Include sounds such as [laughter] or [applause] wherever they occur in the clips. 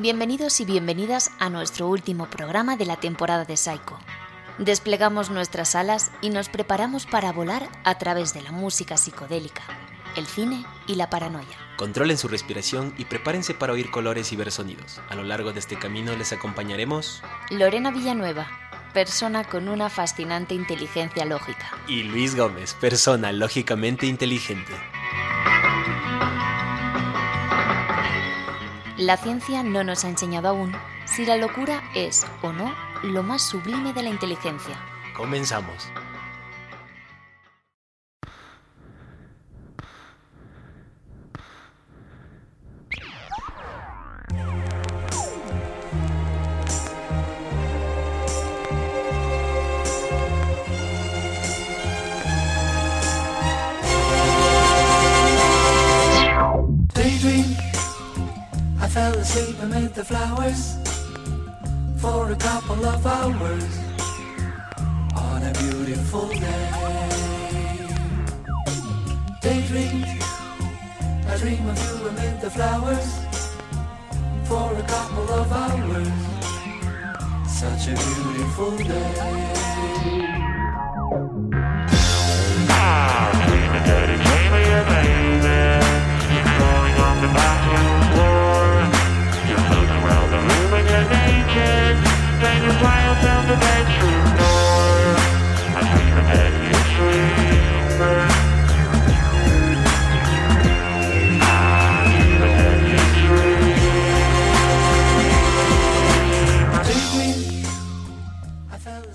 Bienvenidos y bienvenidas a nuestro último programa de la temporada de Psycho. Desplegamos nuestras alas y nos preparamos para volar a través de la música psicodélica, el cine y la paranoia. Controlen su respiración y prepárense para oír colores y ver sonidos. A lo largo de este camino les acompañaremos Lorena Villanueva, persona con una fascinante inteligencia lógica. y Luis Gómez, persona lógicamente inteligente. La ciencia no nos ha enseñado aún si la locura es o no lo más sublime de la inteligencia. Comenzamos. I fell asleep amid the flowers for a couple of hours on a beautiful day. Daydream. I dream of you amid the flowers for a couple of hours. Such a beautiful day.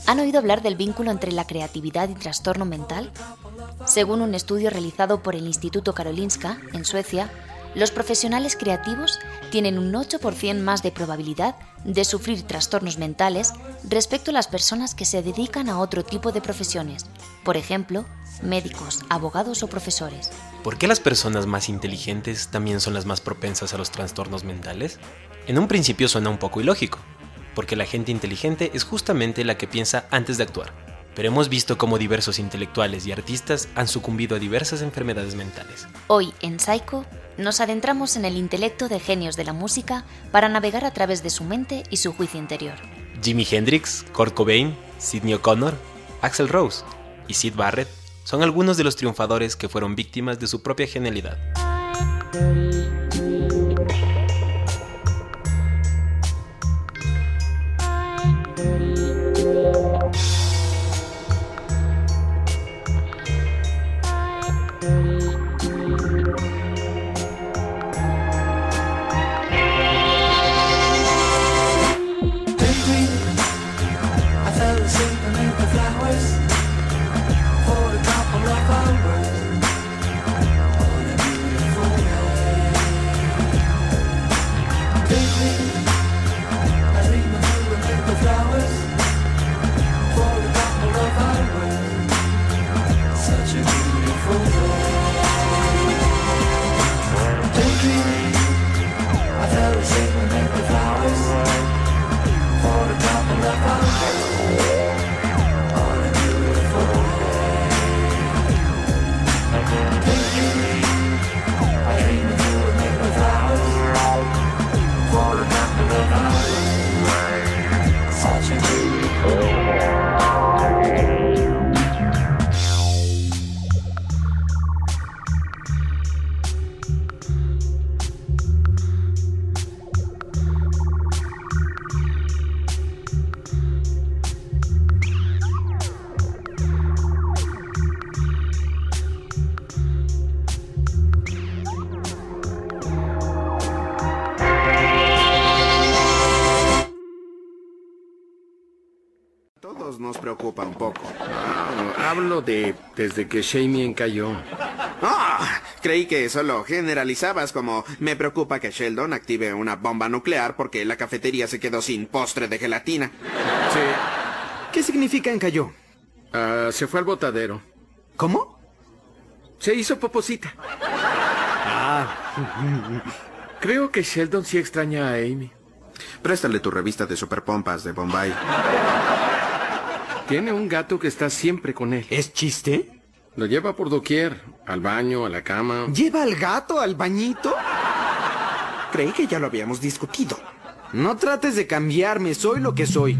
¿Han oído hablar del vínculo entre la creatividad y trastorno mental? Según un estudio realizado por el Instituto Karolinska, en Suecia, los profesionales creativos tienen un 8% más de probabilidad de sufrir trastornos mentales respecto a las personas que se dedican a otro tipo de profesiones, por ejemplo, médicos, abogados o profesores. ¿Por qué las personas más inteligentes también son las más propensas a los trastornos mentales? En un principio suena un poco ilógico, porque la gente inteligente es justamente la que piensa antes de actuar. Pero hemos visto cómo diversos intelectuales y artistas han sucumbido a diversas enfermedades mentales. Hoy, en Psycho, nos adentramos en el intelecto de genios de la música para navegar a través de su mente y su juicio interior. Jimi Hendrix, Kurt Cobain, Sidney O'Connor, Axel Rose y Sid Barrett son algunos de los triunfadores que fueron víctimas de su propia genialidad. Hablo de desde que Shamien cayó. Ah, creí que solo generalizabas como me preocupa que Sheldon active una bomba nuclear porque la cafetería se quedó sin postre de gelatina. Sí. ¿Qué significa encalló? Ah, se fue al botadero. ¿Cómo? Se hizo poposita. Creo que Sheldon sí extraña a Amy. Préstale tu revista de superpompas de Bombay. Tiene un gato que está siempre con él. ¿Es chiste? Lo lleva por doquier, al baño, a la cama. ¿Lleva al gato al bañito? Creí que ya lo habíamos discutido. No trates de cambiarme, soy lo que soy.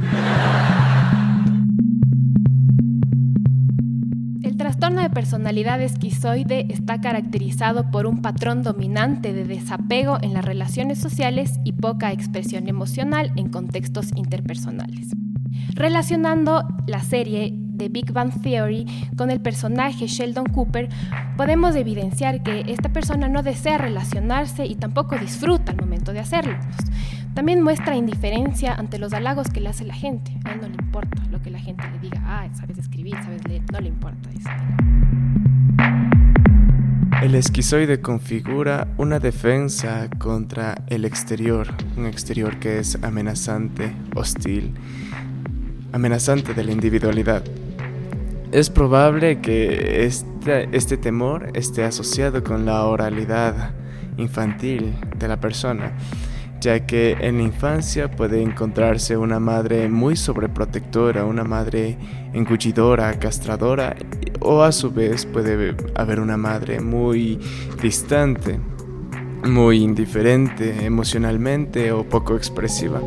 El trastorno de personalidad esquizoide está caracterizado por un patrón dominante de desapego en las relaciones sociales y poca expresión emocional en contextos interpersonales. Relacionando la serie de Big Bang Theory con el personaje Sheldon Cooper, podemos evidenciar que esta persona no desea relacionarse y tampoco disfruta al momento de hacerlo. También muestra indiferencia ante los halagos que le hace la gente. A él no le importa lo que la gente le diga. Ah, sabes escribir, sabes leer. No le importa. El esquizoide configura una defensa contra el exterior, un exterior que es amenazante, hostil, amenazante de la individualidad. Es probable que este, temor esté asociado con la oralidad infantil de la persona, ya que en la infancia puede encontrarse una madre muy sobreprotectora, una madre engullidora, castradora, o a su vez puede haber una madre muy distante, muy indiferente emocionalmente o poco expresiva.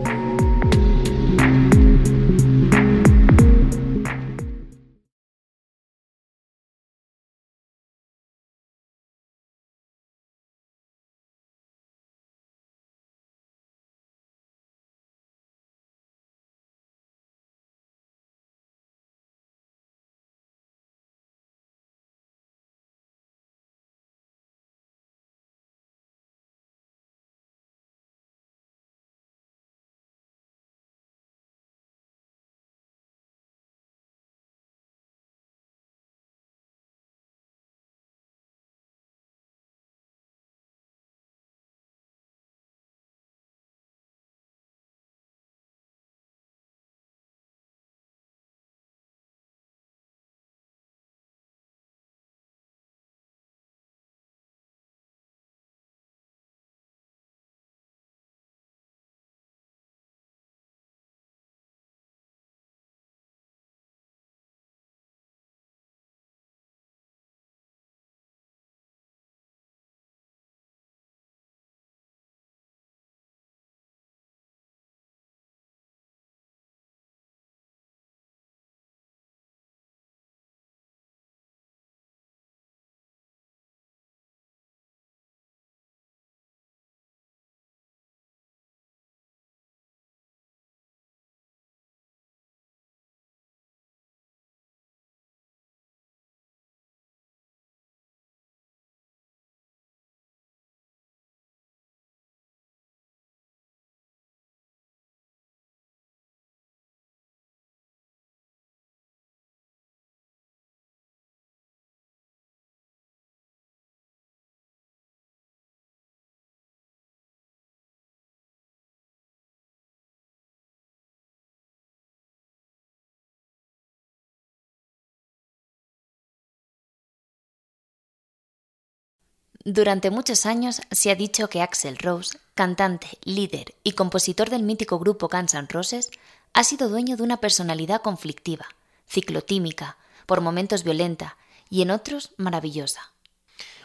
Durante muchos años se ha dicho que Axel Rose, cantante, líder y compositor del mítico grupo Guns N' Roses, ha sido dueño de una personalidad conflictiva, ciclotímica, por momentos violenta y en otros maravillosa.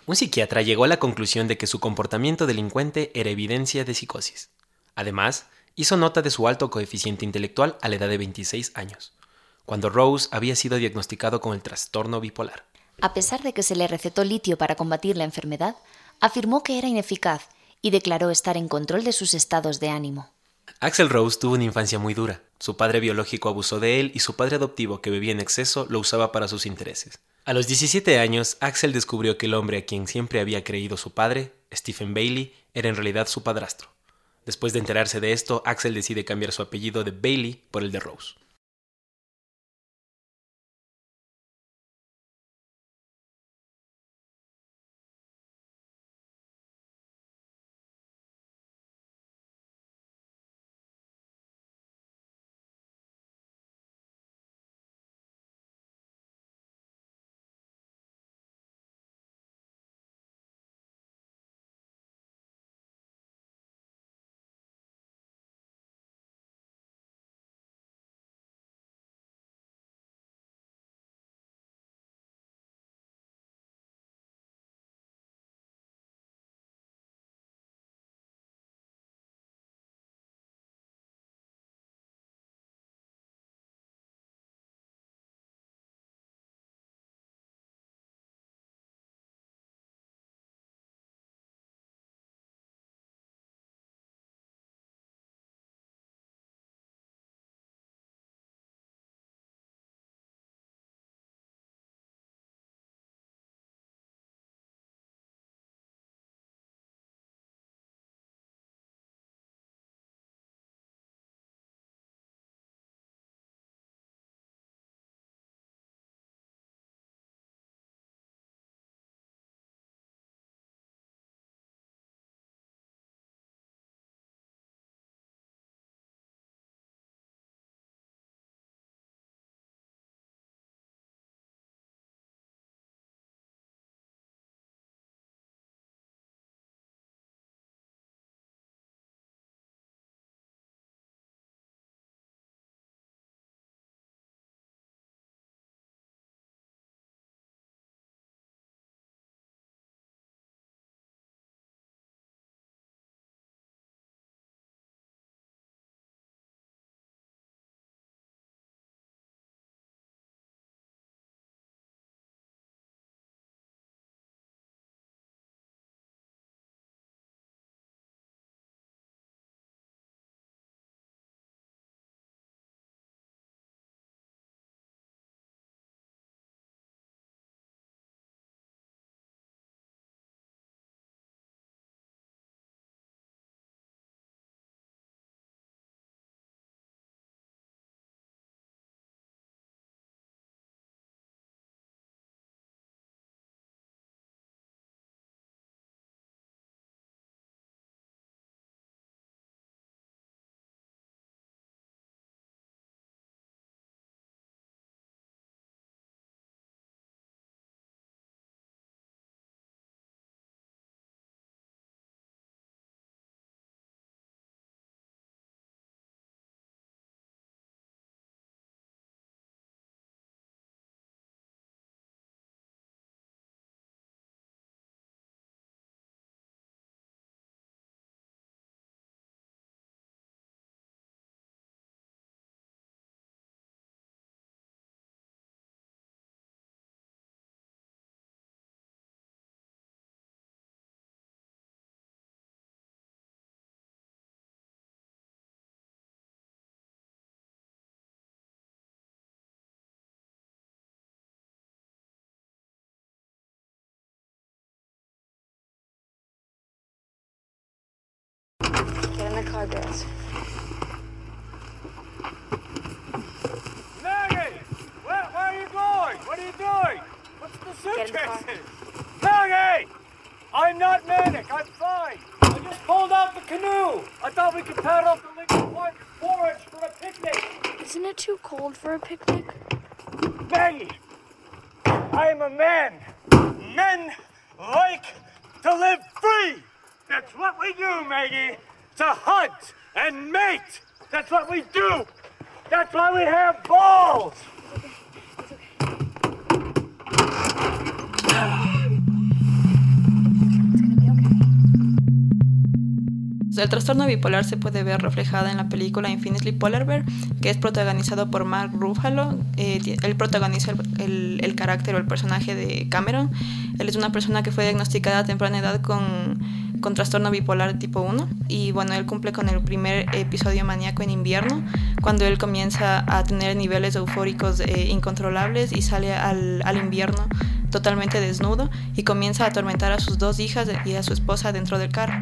Un psiquiatra llegó a la conclusión de que su comportamiento delincuente era evidencia de psicosis. Además, hizo nota de su alto coeficiente intelectual a la edad de 26 años, cuando Rose había sido diagnosticado con el trastorno bipolar. A pesar de que se le recetó litio para combatir la enfermedad, afirmó que era ineficaz y declaró estar en control de sus estados de ánimo. Axel Rose tuvo una infancia muy dura. Su padre biológico abusó de él y su padre adoptivo, que bebía en exceso, lo usaba para sus intereses. A los 17 años, Axel descubrió que el hombre a quien siempre había creído su padre, Stephen Bailey, era en realidad su padrastro. Después de enterarse de esto, Axel decide cambiar su apellido de Bailey por el de Rose. My car girls. Maggie! Where, where are you going? What are you doing? What's the Get in the car. suitcases? Maggie! I'm not manic. I'm fine. I just pulled out the canoe. I thought we could paddle to Lincoln Park Forge for a picnic. Isn't it too cold for a picnic? Maggie, I am a man. Men like to live free. That's what we do, Maggie. To hunt and mate. That's what we do. That's why we have balls. El trastorno bipolar se puede ver reflejado en la película Infinitely Polar Bear, que es protagonizado por Mark Ruffalo. Eh, él protagoniza el, el- el carácter o el personaje de Cameron. Él es una persona que fue diagnosticada a temprana edad con, con trastorno bipolar tipo 1 y bueno, él cumple con el primer episodio maníaco en invierno, cuando él comienza a tener niveles eufóricos eh, incontrolables y sale al, al invierno totalmente desnudo y comienza a atormentar a sus dos hijas y a su esposa dentro del carro.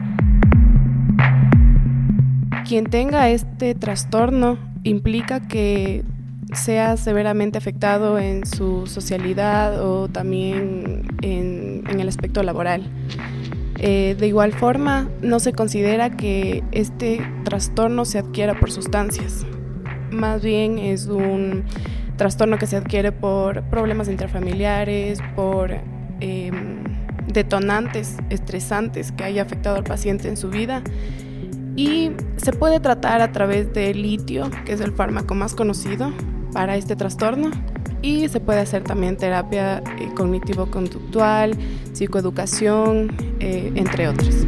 Quien tenga este trastorno implica que sea severamente afectado en su socialidad o también en, en el aspecto laboral. Eh, de igual forma, no se considera que este trastorno se adquiera por sustancias. Más bien es un trastorno que se adquiere por problemas intrafamiliares, por eh, detonantes estresantes que haya afectado al paciente en su vida y se puede tratar a través de litio, que es el fármaco más conocido para este trastorno, y se puede hacer también terapia eh, cognitivo-conductual, psicoeducación, eh, entre otras.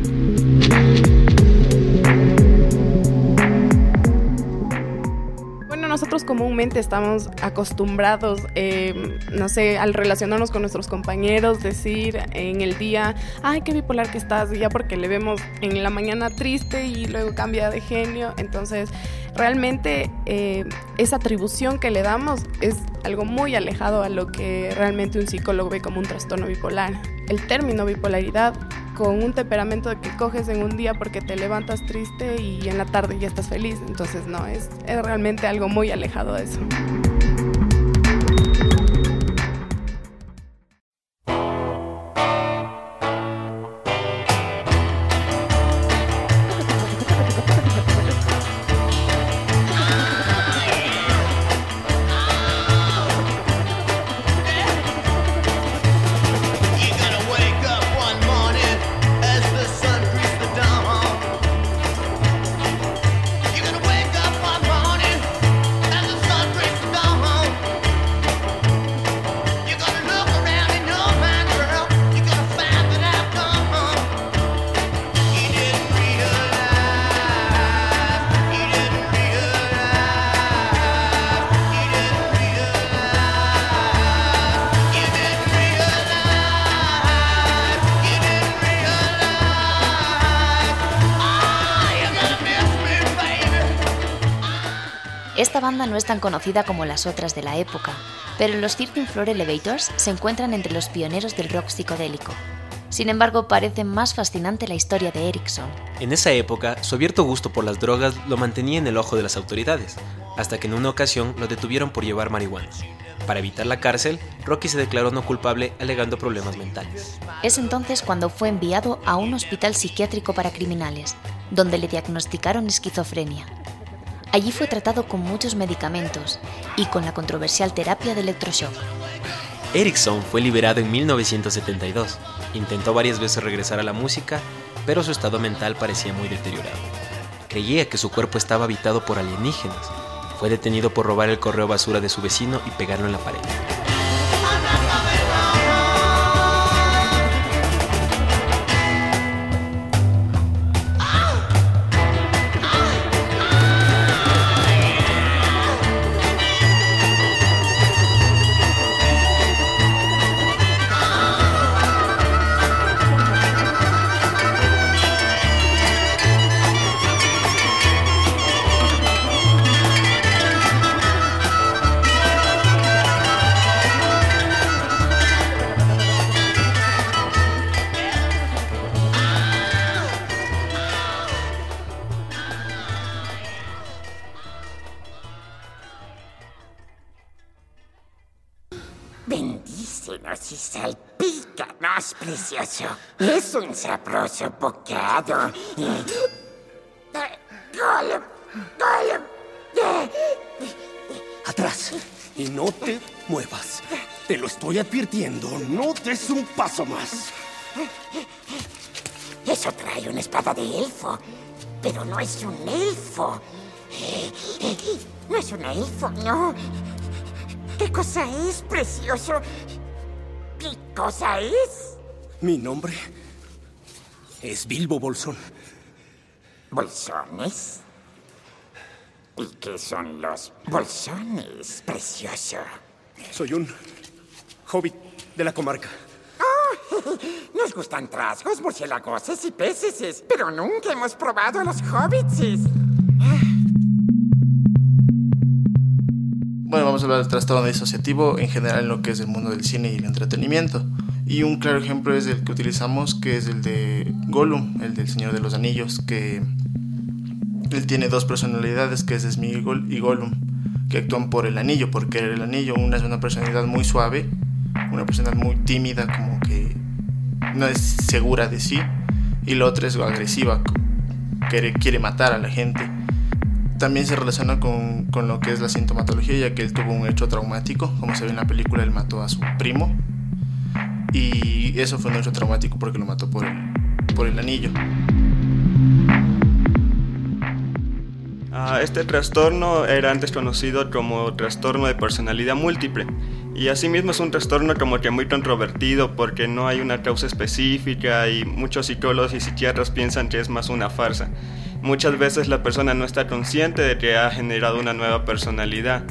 Bueno, nosotros comúnmente estamos acostumbrados, eh, no sé, al relacionarnos con nuestros compañeros, decir en el día, ay, qué bipolar que estás, ya porque le vemos en la mañana triste y luego cambia de genio. Entonces, realmente eh, esa atribución que le damos es algo muy alejado a lo que realmente un psicólogo ve como un trastorno bipolar. El término bipolaridad con un temperamento que coges en un día porque te levantas triste y en la tarde ya estás feliz. Entonces no, es, es realmente algo muy alejado de eso. Banda no es tan conocida como las otras de la época, pero los 13 Floor Elevators se encuentran entre los pioneros del rock psicodélico. Sin embargo, parece más fascinante la historia de Erickson. En esa época, su abierto gusto por las drogas lo mantenía en el ojo de las autoridades, hasta que en una ocasión lo detuvieron por llevar marihuana. Para evitar la cárcel, Rocky se declaró no culpable alegando problemas mentales. Es entonces cuando fue enviado a un hospital psiquiátrico para criminales, donde le diagnosticaron esquizofrenia. Allí fue tratado con muchos medicamentos y con la controversial terapia de electroshock. Erickson fue liberado en 1972. Intentó varias veces regresar a la música, pero su estado mental parecía muy deteriorado. Creía que su cuerpo estaba habitado por alienígenas. Fue detenido por robar el correo basura de su vecino y pegarlo en la pared. Bendícenos y salpícanos, precioso. Es un sabroso bocado. Gollum, Gollum. Atrás. Y no te muevas. Te lo estoy advirtiendo. No des un paso más. Eso trae una espada de elfo. Pero no es un elfo. No es un elfo, no. ¿Qué cosa es, precioso? ¿Qué cosa es? Mi nombre es Bilbo Bolsón. ¿Bolsones? ¿Y qué son los bolsones, precioso? Soy un hobbit de la comarca. Oh, [laughs] nos gustan trasgos, murciélagos y peces, pero nunca hemos probado los hobbits. Vamos a hablar del trastorno disociativo en general en lo que es el mundo del cine y el entretenimiento. Y un claro ejemplo es el que utilizamos, que es el de Gollum, el del Señor de los Anillos, que él tiene dos personalidades, que es Sméagol y Gollum, que actúan por el anillo, porque el anillo, una es una personalidad muy suave, una personalidad muy tímida, como que no es segura de sí, y la otra es agresiva, que quiere matar a la gente también se relaciona con, con, lo que es la sintomatología, ya que él tuvo un hecho traumático, como se ve en la película, él mató a su primo, y eso fue un hecho traumático porque lo mató por el, por el anillo. Uh, este trastorno era antes conocido como trastorno de personalidad múltiple y asimismo es un trastorno como que muy controvertido porque no hay una causa específica y muchos psicólogos y psiquiatras piensan que es más una farsa. Muchas veces la persona no está consciente de que ha generado una nueva personalidad,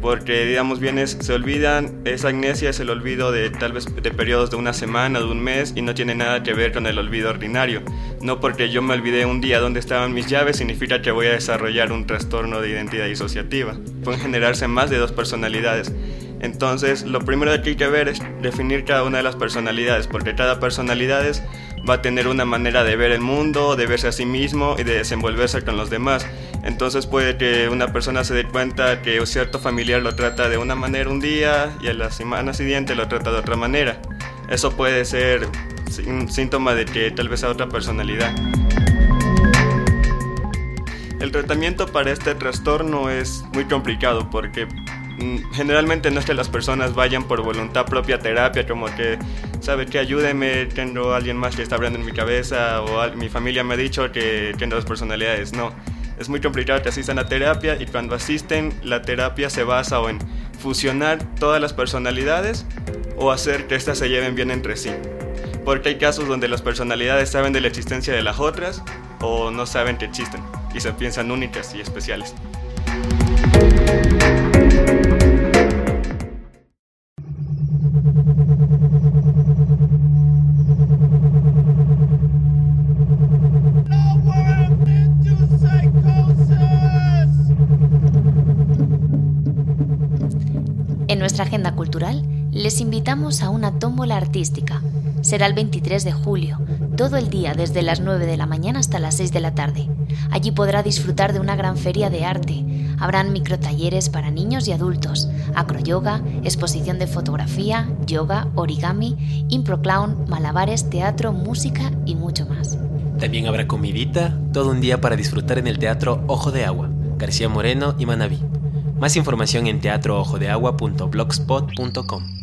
porque digamos bien se olvidan, esa amnesia es el olvido de tal vez de periodos de una semana, de un mes y no tiene nada que ver con el olvido ordinario. No porque yo me olvidé un día dónde estaban mis llaves significa que voy a desarrollar un trastorno de identidad disociativa. Pueden generarse más de dos personalidades. Entonces, lo primero que hay que ver es definir cada una de las personalidades, porque cada personalidad va a tener una manera de ver el mundo, de verse a sí mismo y de desenvolverse con los demás. Entonces puede que una persona se dé cuenta que un cierto familiar lo trata de una manera un día y a la semana siguiente lo trata de otra manera. Eso puede ser un síntoma de que tal vez sea otra personalidad. El tratamiento para este trastorno es muy complicado porque generalmente no es que las personas vayan por voluntad propia a terapia, como que, ¿sabe que Ayúdeme, tengo a alguien más que está hablando en mi cabeza, o mi familia me ha dicho que tengo dos personalidades. No, es muy complicado que asistan a terapia y cuando asisten, la terapia se basa o en fusionar todas las personalidades o hacer que éstas se lleven bien entre sí. Porque hay casos donde las personalidades saben de la existencia de las otras o no saben que existen y se piensan únicas y especiales. Les invitamos a una tómbola artística. Será el 23 de julio, todo el día desde las 9 de la mañana hasta las 6 de la tarde. Allí podrá disfrutar de una gran feria de arte. Habrán microtalleres para niños y adultos, acroyoga, exposición de fotografía, yoga, origami, improclown, malabares, teatro, música y mucho más. También habrá comidita, todo un día para disfrutar en el Teatro Ojo de Agua, García Moreno y Manabí. Más información en teatroojodeagua.blogspot.com.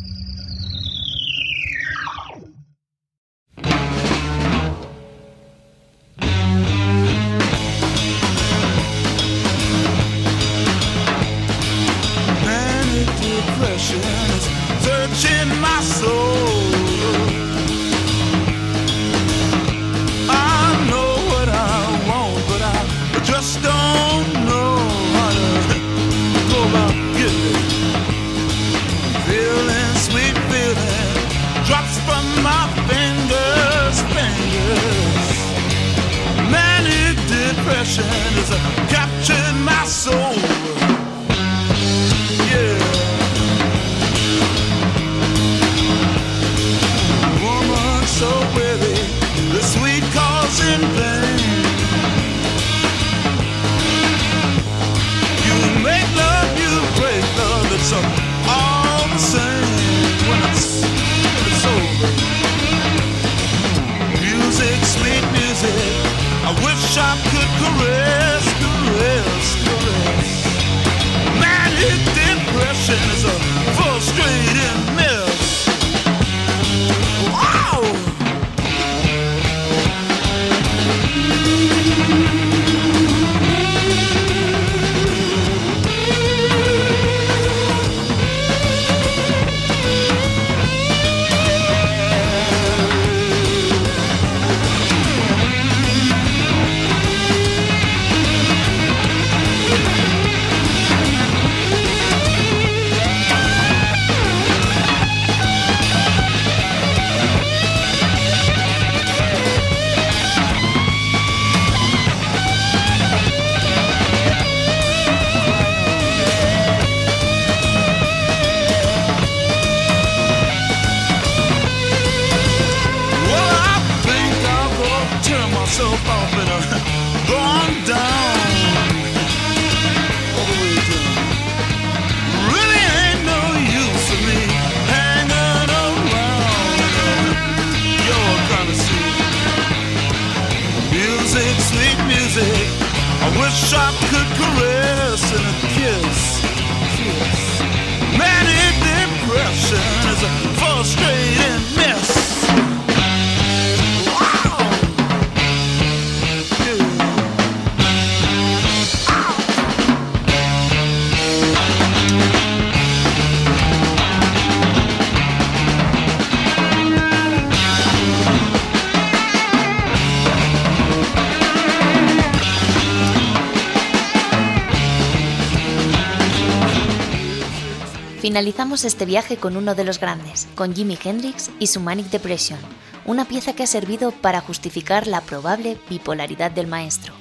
Finalizamos este viaje con uno de los grandes, con Jimi Hendrix y su Manic Depression, una pieza que ha servido para justificar la probable bipolaridad del maestro.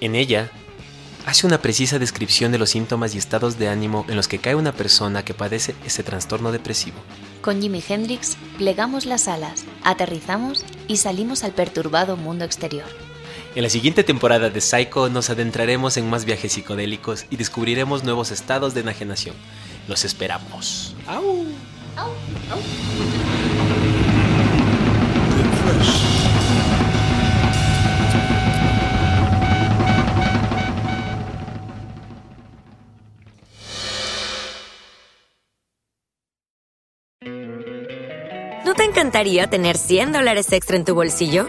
En ella, hace una precisa descripción de los síntomas y estados de ánimo en los que cae una persona que padece ese trastorno depresivo. Con Jimi Hendrix plegamos las alas, aterrizamos y salimos al perturbado mundo exterior. En la siguiente temporada de Psycho nos adentraremos en más viajes psicodélicos y descubriremos nuevos estados de enajenación. Los esperamos. ¡Au! ¿No te encantaría tener 100 dólares extra en tu bolsillo?